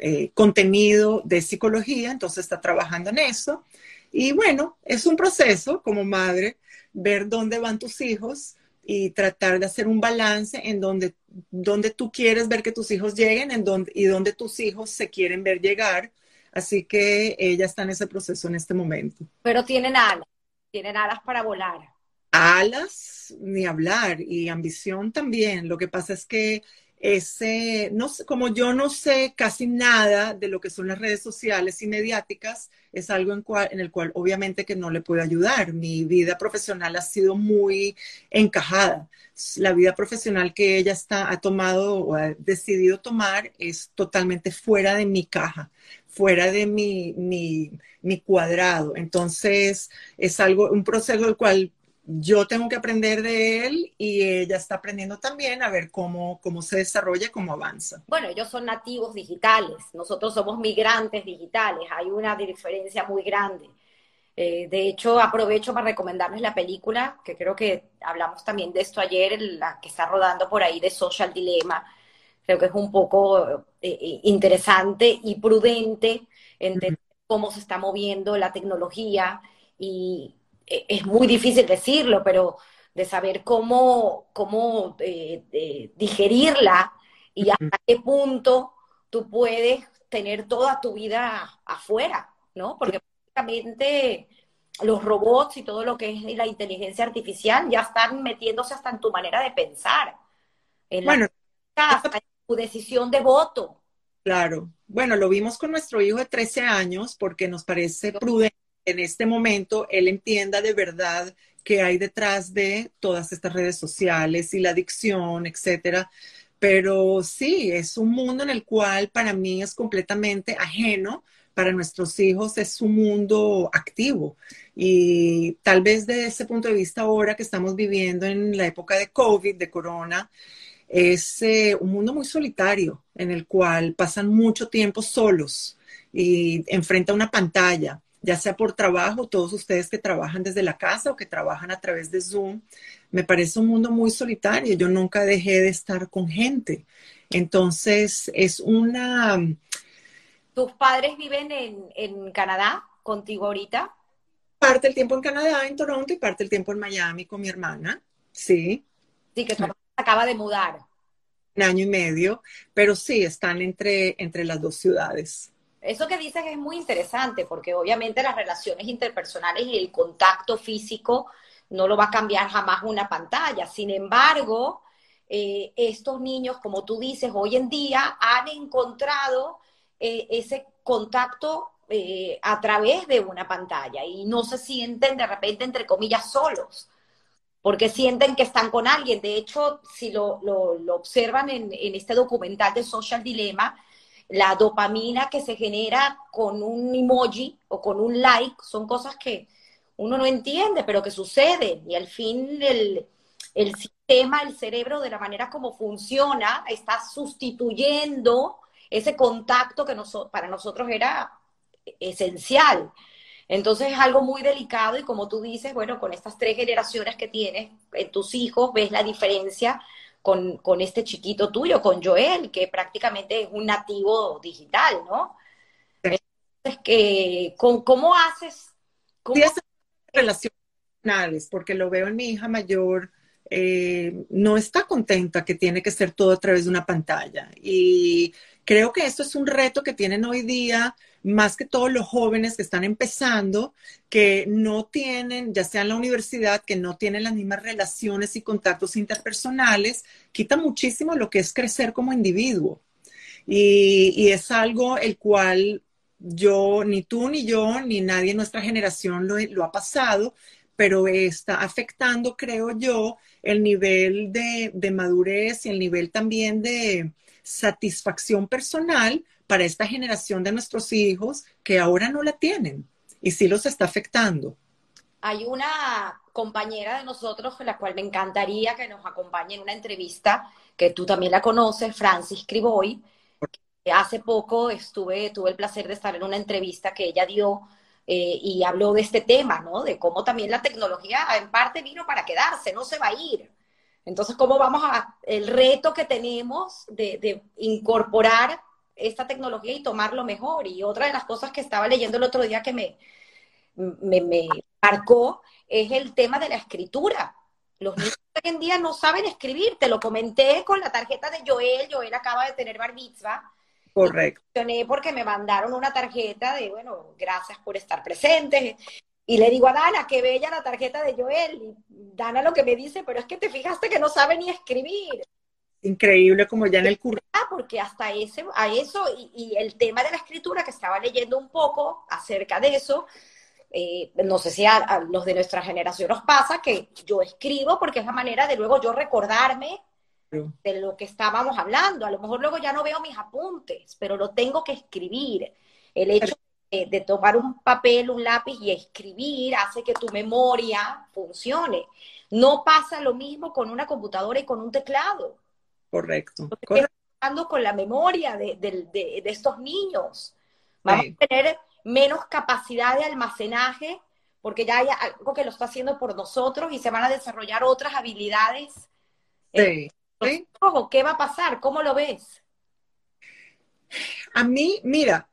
eh, contenido de psicología, entonces está trabajando en eso. Y bueno, es un proceso como madre, ver dónde van tus hijos y tratar de hacer un balance en donde, donde tú quieres ver que tus hijos lleguen en donde, y donde tus hijos se quieren ver llegar. Así que ella está en ese proceso en este momento. Pero tienen alas, tienen alas para volar. Alas, ni hablar, y ambición también. Lo que pasa es que ese, no sé, como yo no sé casi nada de lo que son las redes sociales y mediáticas, es algo en, cual, en el cual obviamente que no le puedo ayudar. Mi vida profesional ha sido muy encajada. La vida profesional que ella está, ha tomado o ha decidido tomar es totalmente fuera de mi caja, fuera de mi, mi, mi cuadrado. Entonces, es algo, un proceso del cual yo tengo que aprender de él y ella está aprendiendo también a ver cómo, cómo se desarrolla, cómo avanza. Bueno, ellos son nativos digitales, nosotros somos migrantes digitales, hay una diferencia muy grande. Eh, de hecho, aprovecho para recomendarles la película, que creo que hablamos también de esto ayer, la que está rodando por ahí de Social Dilemma. Creo que es un poco eh, eh, interesante y prudente entender cómo se está moviendo la tecnología y, es muy difícil decirlo, pero de saber cómo, cómo eh, digerirla y hasta qué punto tú puedes tener toda tu vida afuera, ¿no? Porque prácticamente los robots y todo lo que es la inteligencia artificial ya están metiéndose hasta en tu manera de pensar, en bueno, en tu decisión de voto. Claro. Bueno, lo vimos con nuestro hijo de 13 años porque nos parece prudente en este momento él entienda de verdad qué hay detrás de todas estas redes sociales y la adicción, etcétera. Pero sí, es un mundo en el cual para mí es completamente ajeno, para nuestros hijos es un mundo activo. Y tal vez de ese punto de vista ahora que estamos viviendo en la época de COVID, de corona, es eh, un mundo muy solitario en el cual pasan mucho tiempo solos y enfrente a una pantalla ya sea por trabajo, todos ustedes que trabajan desde la casa o que trabajan a través de Zoom, me parece un mundo muy solitario. Yo nunca dejé de estar con gente. Entonces, es una... ¿Tus padres viven en, Canadá contigo ahorita? Parte del tiempo en Canadá, en Toronto, y parte del tiempo en Miami con mi hermana. Sí. Sí, que acaba de mudar. Un año y medio, pero sí, están entre, entre las dos ciudades. Eso que dices es muy interesante porque obviamente las relaciones interpersonales y el contacto físico no lo va a cambiar jamás una pantalla. Sin embargo, eh, estos niños, como tú dices, hoy en día han encontrado eh, ese contacto eh, a través de una pantalla y no se sienten de repente, entre comillas, solos, porque sienten que están con alguien. De hecho, si lo, observan en, en, este documental de Social Dilemma, la dopamina que se genera con un emoji o con un like, son cosas que uno no entiende, pero que suceden. Y al fin el, sistema, el cerebro, de la manera como funciona, está sustituyendo ese contacto que para nosotros era esencial. Entonces es algo muy delicado y como tú dices, bueno, con estas tres generaciones que tienes en tus hijos, ves la diferencia con, este chiquito tuyo, con Joel, que prácticamente es un nativo digital, ¿no? Entonces, que, con, ¿cómo haces ¿Cómo? relacionales, porque lo veo en mi hija mayor, eh, no está contenta que tiene que ser todo a través de una pantalla. Y creo que esto es un reto que tienen hoy día más que todos los jóvenes que están empezando, que no tienen, ya sea en la universidad, que no tienen las mismas relaciones y contactos interpersonales, quita muchísimo lo que es crecer como individuo. Y, es algo el cual yo, ni tú, ni yo, ni nadie en nuestra generación lo, ha pasado, pero está afectando, creo yo, el nivel de madurez y el nivel también de satisfacción personal para esta generación de nuestros hijos que ahora no la tienen y sí los está afectando. Hay una compañera de nosotros, la cual me encantaría que nos acompañe en una entrevista, que tú también la conoces, Francis Criboy. Hace poco estuve, tuve el placer de estar en una entrevista que ella dio eh, y habló de este tema, ¿no? De cómo también la tecnología en parte vino para quedarse, no se va a ir. Entonces, ¿cómo vamos a, el reto que tenemos de, de incorporar esta tecnología y tomarlo mejor. Y otra de las cosas que estaba leyendo el otro día que me, me, marcó es el tema de la escritura. Los niños hoy en día no saben escribir. Te lo comenté con la tarjeta de Joel. Joel acaba de tener bar mitzvah. Correcto. Porque me mandaron una tarjeta de, bueno, gracias por estar presentes. Y le digo a Dana, qué bella la tarjeta de Joel. Y Dana lo que me dice, pero es que te fijaste que no sabe ni escribir increíble como ya en el curso. Ah, porque hasta ese, a eso y, el tema de la escritura que estaba leyendo un poco acerca de eso, eh, no sé si a, los de nuestra generación nos pasa que yo escribo porque es la manera de luego yo recordarme de lo que estábamos hablando. A lo mejor luego ya no veo mis apuntes, pero lo tengo que escribir. El hecho de, de tomar un papel, un lápiz y escribir hace que tu memoria funcione. No pasa lo mismo con una computadora y con un teclado. Correcto. Correcto. con la memoria de, estos niños. Vamos a tener menos capacidad de almacenaje porque ya hay algo que lo está haciendo por nosotros y se van a desarrollar otras habilidades. Sí. ¿Qué va a pasar? ¿Cómo lo ves? A mí, mira,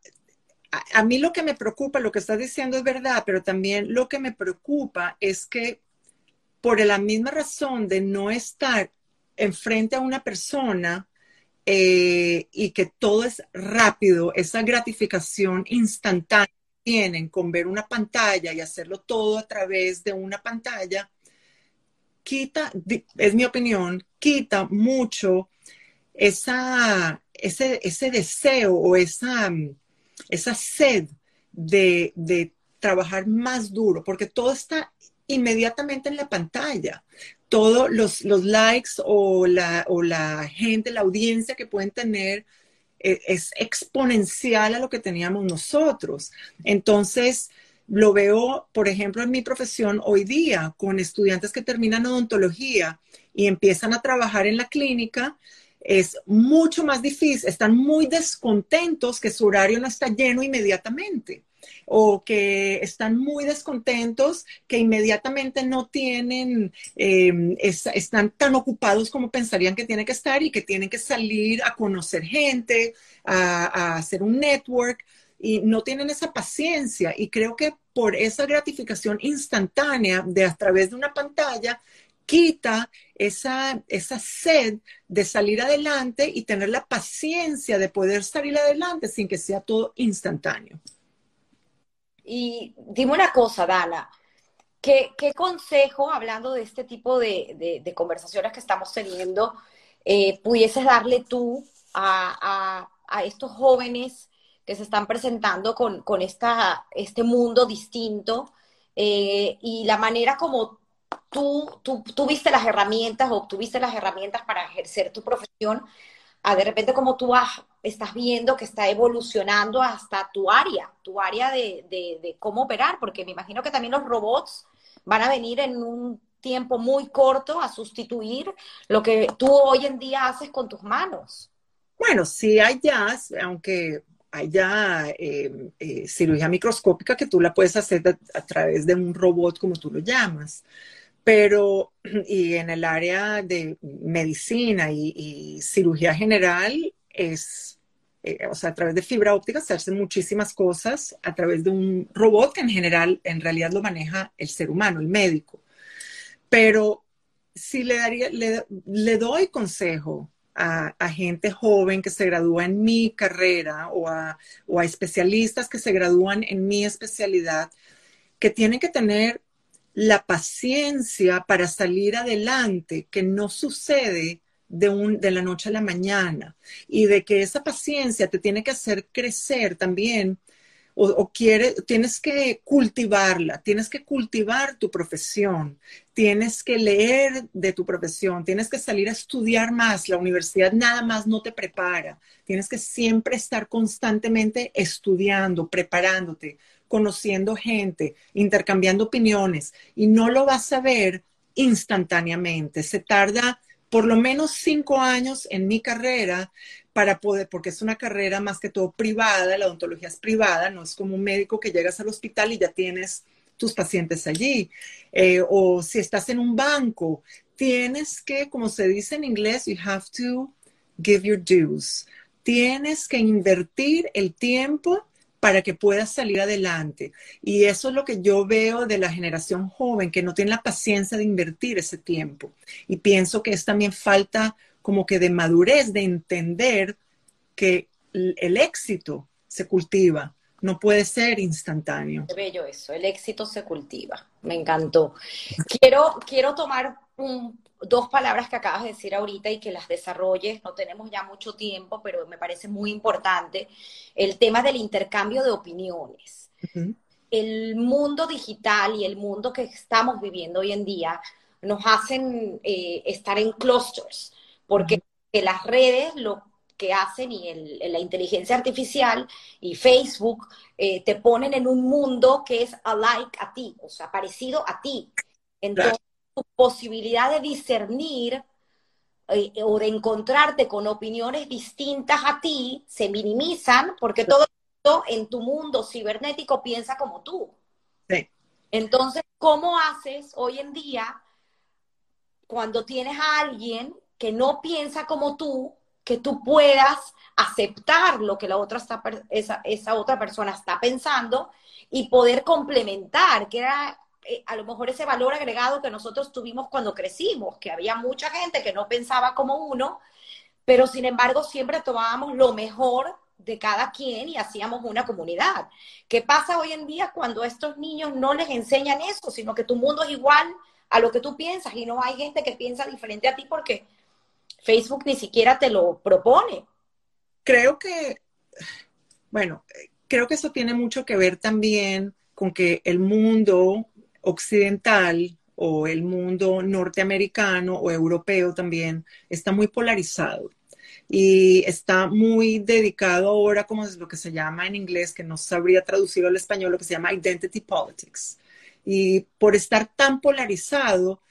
a, mí lo que me preocupa, lo que estás diciendo es verdad, pero también lo que me preocupa es que por la misma razón de no estar enfrente a una persona eh, y que todo es rápido, esa gratificación instantánea que tienen con ver una pantalla y hacerlo todo a través de una pantalla, quita, es mi opinión, quita mucho ese, ese deseo o esa, esa sed de, de trabajar más duro, porque todo está inmediatamente en la pantalla todos los, likes o la, o la gente, la audiencia que pueden tener eh, es exponencial a lo que teníamos nosotros. Entonces, lo veo, por ejemplo, en mi profesión hoy día, con estudiantes que terminan odontología y empiezan a trabajar en la clínica, es mucho más difícil, están muy descontentos que su horario no está lleno inmediatamente o que están muy descontentos, que inmediatamente no tienen, em, están tan ocupados como pensarían que tienen que estar y que tienen que salir a conocer gente, a, hacer un network y no tienen esa paciencia. Y creo que por esa gratificación instantánea de a través de una pantalla, quita esa, esa sed de salir adelante y tener la paciencia de poder salir adelante sin que sea todo instantáneo. Y dime una cosa, Dana, ¿qué, consejo, hablando de este tipo de, conversaciones que estamos teniendo, eh, pudieses darle tú a, estos jóvenes que se están presentando con, esta, este mundo distinto eh, y la manera como tú, tú, tuviste las herramientas o obtuviste las herramientas para ejercer tu profesión, a de repente como tú estás viendo que está evolucionando hasta tu área, tu área de, cómo operar, porque me imagino que también los robots van a venir en un tiempo muy corto a sustituir lo que tú hoy en día haces con tus manos. Bueno, sí hay ya, aunque hay ya eh, eh, cirugía microscópica que tú la puedes hacer a través de un robot, como tú lo llamas pero y en el área de medicina y, cirugía general es eh, o sea, a través de fibra óptica se hacen muchísimas cosas a través de un robot que en general, en realidad lo maneja el ser humano, el médico. Pero si le, daría, le, doy consejo a, gente joven que se gradúa en mi carrera o a, o a especialistas que se gradúan en mi especialidad, que tienen que tener la paciencia para salir adelante, que no sucede de, un, de la noche a la mañana y de que esa paciencia te tiene que hacer crecer también o, o tienes que cultivarla, tienes que cultivar tu profesión, tienes que leer de tu profesión, tienes que salir a estudiar más, la universidad nada más no te prepara, tienes que siempre estar constantemente estudiando, preparándote, conociendo gente, intercambiando opiniones y no lo vas a ver instantáneamente, se tarda por lo menos cinco años en mi carrera para poder, porque es una carrera más que todo privada, la odontología es privada, no es como un médico que llegas al hospital y ya tienes tus pacientes allí. Eh, o si estás en un banco, tienes que, como se dice en inglés, you have to give your dues. Tienes que invertir el tiempo para que puedas salir adelante. Y eso es lo que yo veo de la generación joven, que no tiene la paciencia de invertir ese tiempo. Y pienso que es también falta como que de madurez, de entender que el éxito se cultiva, no puede ser instantáneo. Bello eso, el éxito se cultiva, me encantó. Quiero, quiero tomar un, dos palabras que acabas de decir ahorita y que las desarrolles. No tenemos ya mucho tiempo, pero me parece muy importante el tema del intercambio de opiniones. El mundo digital y el mundo que estamos viviendo hoy en día nos hacen eh, estar en clusters, porque las redes lo que hacen y el, la inteligencia artificial y Facebook eh, te ponen en un mundo que es alike a ti, o sea, parecido a ti. Entonces, tu posibilidad de discernir eh, o de encontrarte con opiniones distintas a ti se minimizan porque todo en tu mundo cibernético piensa como tú. Sí. Entonces, ¿cómo haces hoy en día cuando tienes a alguien que no piensa como tú, que tú puedas aceptar lo que la otra está, esa, esa otra persona está pensando y poder complementar, que era eh, a lo mejor ese valor agregado que nosotros tuvimos cuando crecimos, que había mucha gente que no pensaba como uno, pero sin embargo siempre tomábamos lo mejor de cada quien y hacíamos una comunidad. ¿Qué pasa hoy en día cuando estos niños no les enseñan eso, sino que tu mundo es igual a lo que tú piensas y no hay gente que piensa diferente a ti porque Facebook ni siquiera te lo propone? Creo que, bueno, creo que eso tiene mucho que ver también con que el mundo occidental o el mundo norteamericano o europeo también está muy polarizado y está muy dedicado ahora, como es lo que se llama en inglés, que no sabría traducirlo al español, lo que se llama identity politics. Y por estar tan polarizado,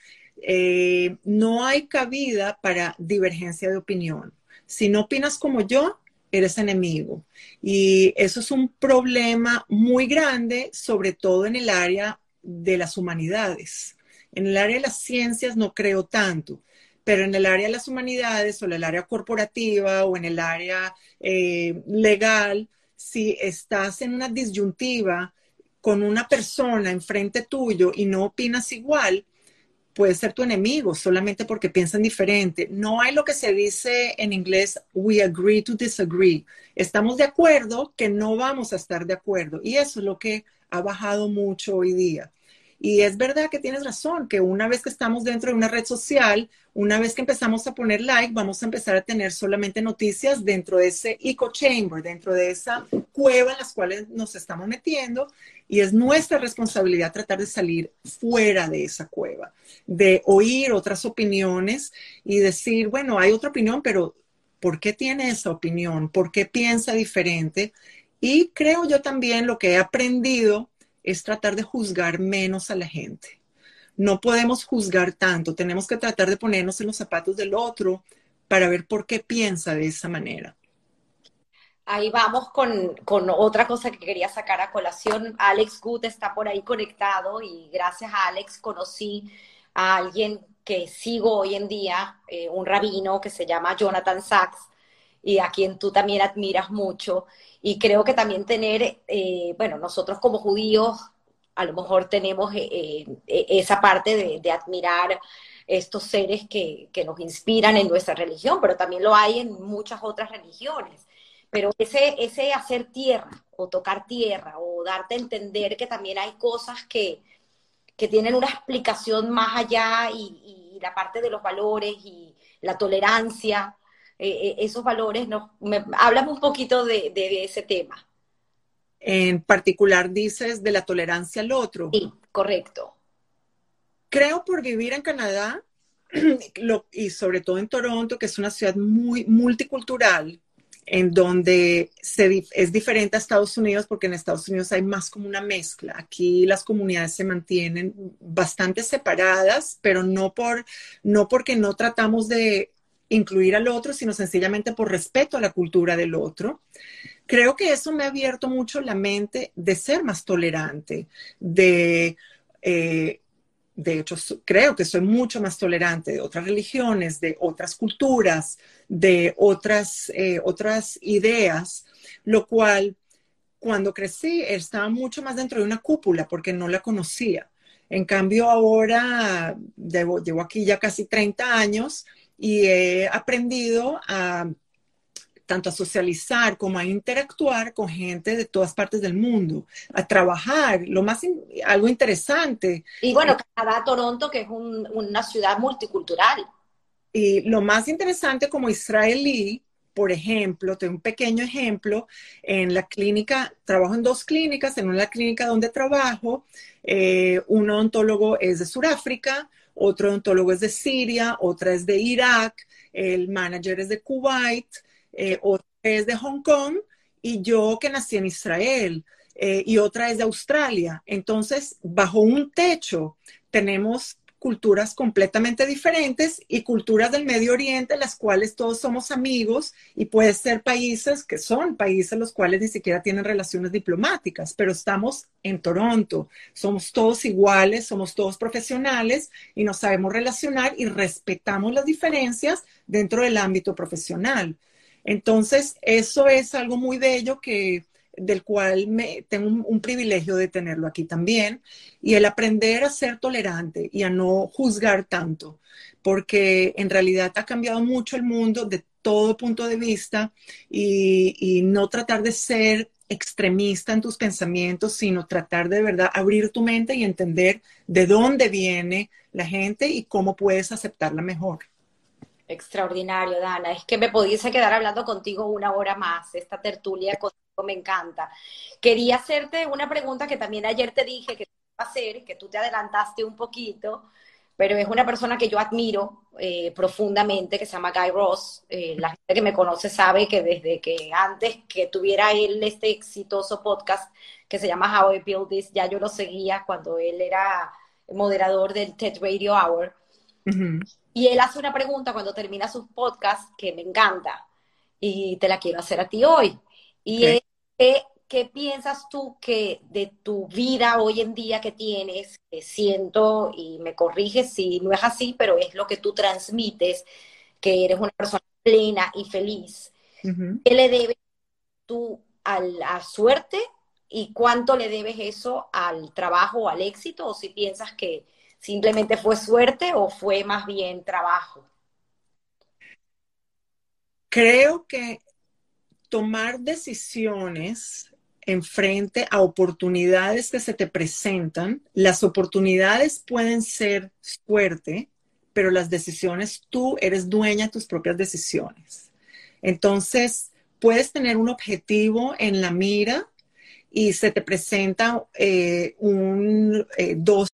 eh, no hay cabida para divergencia de opinión. Si no opinas como yo, eres enemigo. Y eso es un problema muy grande, sobre todo en el área de las humanidades. En el área de las ciencias no creo tanto, pero en el área de las humanidades o en el área corporativa o en el área eh, legal, si estás en una disyuntiva con una persona enfrente tuyo y no opinas igual, puede ser tu enemigo solamente porque piensan diferente. No hay lo que se dice en inglés, we agree to disagree. Estamos de acuerdo que no vamos a estar de acuerdo. Y eso es lo que ha bajado mucho hoy día. Y es verdad que tienes razón, que una vez que estamos dentro de una red social, una vez que empezamos a poner like, vamos a empezar a tener solamente noticias dentro de ese eco chamber, dentro de esa cueva en las cuales nos estamos metiendo. Y es nuestra responsabilidad tratar de salir fuera de esa cueva, de oír otras opiniones y decir, bueno, hay otra opinión, pero ¿por qué tiene esa opinión? ¿Por qué piensa diferente? Y creo yo también lo que he aprendido es tratar de juzgar menos a la gente. No podemos juzgar tanto, tenemos que tratar de ponernos en los zapatos del otro para ver por qué piensa de esa manera. Ahí vamos con, otra cosa que quería sacar a colación. Alex Good está por ahí conectado y gracias a Alex conocí a alguien que sigo hoy en día, eh, un rabino que se llama Jonathan Sachs, y a quien tú también admiras mucho. Y creo que también tener, eh, bueno, nosotros como judíos a lo mejor tenemos eh, eh, esa parte de, admirar estos seres que, que, nos inspiran en nuestra religión, pero también lo hay en muchas otras religiones. Pero ese, ese hacer tierra o tocar tierra o darte a entender que también hay cosas que, que tienen una explicación más allá y, la parte de los valores y la tolerancia, eh, esos valores, nos, me, háblame un poquito de, de ese tema. En particular dices de la tolerancia al otro. Sí, correcto. Creo por vivir en Canadá y sobre todo en Toronto, que es una ciudad muy multicultural, en donde se, es diferente a Estados Unidos porque en Estados Unidos hay más como una mezcla. Aquí las comunidades se mantienen bastante separadas, pero no, por, no porque no tratamos de incluir al otro, sino sencillamente por respeto a la cultura del otro creo que eso me ha abierto mucho la mente de ser más tolerante, de, eh, de hecho, creo que soy mucho más tolerante de otras religiones, de otras culturas, de otras, eh, otras ideas, lo cual cuando crecí estaba mucho más dentro de una cúpula porque no la conocía. En cambio, ahora llevo aquí ya casi 30 años y he aprendido a tanto a socializar como a interactuar con gente de todas partes del mundo, a trabajar, lo más, algo interesante. Y bueno, Canadá, Toronto, que es una ciudad multicultural. Y lo más interesante como israelí, por ejemplo, tengo un pequeño ejemplo, en la clínica, trabajo en dos clínicas, en una clínica donde trabajo, eh, un odontólogo es de Sudáfrica, otro odontólogo es de Siria, otra es de Irak, el manager es de Kuwait, eh, otra es de Hong Kong y yo que nací en Israel eh, y otra es de Australia. Entonces, bajo un techo tenemos culturas completamente diferentes y culturas del Medio Oriente, las cuales todos somos amigos y puede ser países que son países los cuales ni siquiera tienen relaciones diplomáticas, pero estamos en Toronto, somos todos iguales, somos todos profesionales y nos sabemos relacionar y respetamos las diferencias dentro del ámbito profesional. Entonces, eso es algo muy bello que del cual me, tengo un, privilegio de tenerlo aquí también, y el aprender a ser tolerante y a no juzgar tanto, porque en realidad ha cambiado mucho el mundo de todo punto de vista y, y no tratar de ser extremista en tus pensamientos, sino tratar de verdad abrir tu mente y entender de dónde viene la gente y cómo puedes aceptarla mejor. Extraordinario, Dana. Es que me pudiese quedar hablando contigo una hora más. Esta tertulia contigo me encanta. Quería hacerte una pregunta que también ayer te dije que iba a hacer, que tú te adelantaste un poquito, pero es una persona que yo admiro eh, profundamente, que se llama Guy Ross. Eh, la gente que me conoce sabe que desde que antes que tuviera él este exitoso podcast que se llama How I Build This, ya yo lo seguía cuando él era moderador del TED Radio Hour. Y él hace una pregunta cuando termina sus podcasts que me encanta y te la quiero hacer a ti hoy. Y es, ¿qué, piensas tú que de tu vida hoy en día que tienes, que siento, y me corriges si no es así, pero es lo que tú transmites, que eres una persona plena y feliz, ¿qué le debes tú a la suerte y cuánto le debes eso al trabajo o al éxito? O si piensas que ¿Simplemente fue suerte o fue más bien trabajo? Creo que tomar decisiones en frente a oportunidades que se te presentan, las oportunidades pueden ser suerte, pero las decisiones tú eres dueña de tus propias decisiones. Entonces, puedes tener un objetivo en la mira y se te presenta eh, un, eh, dos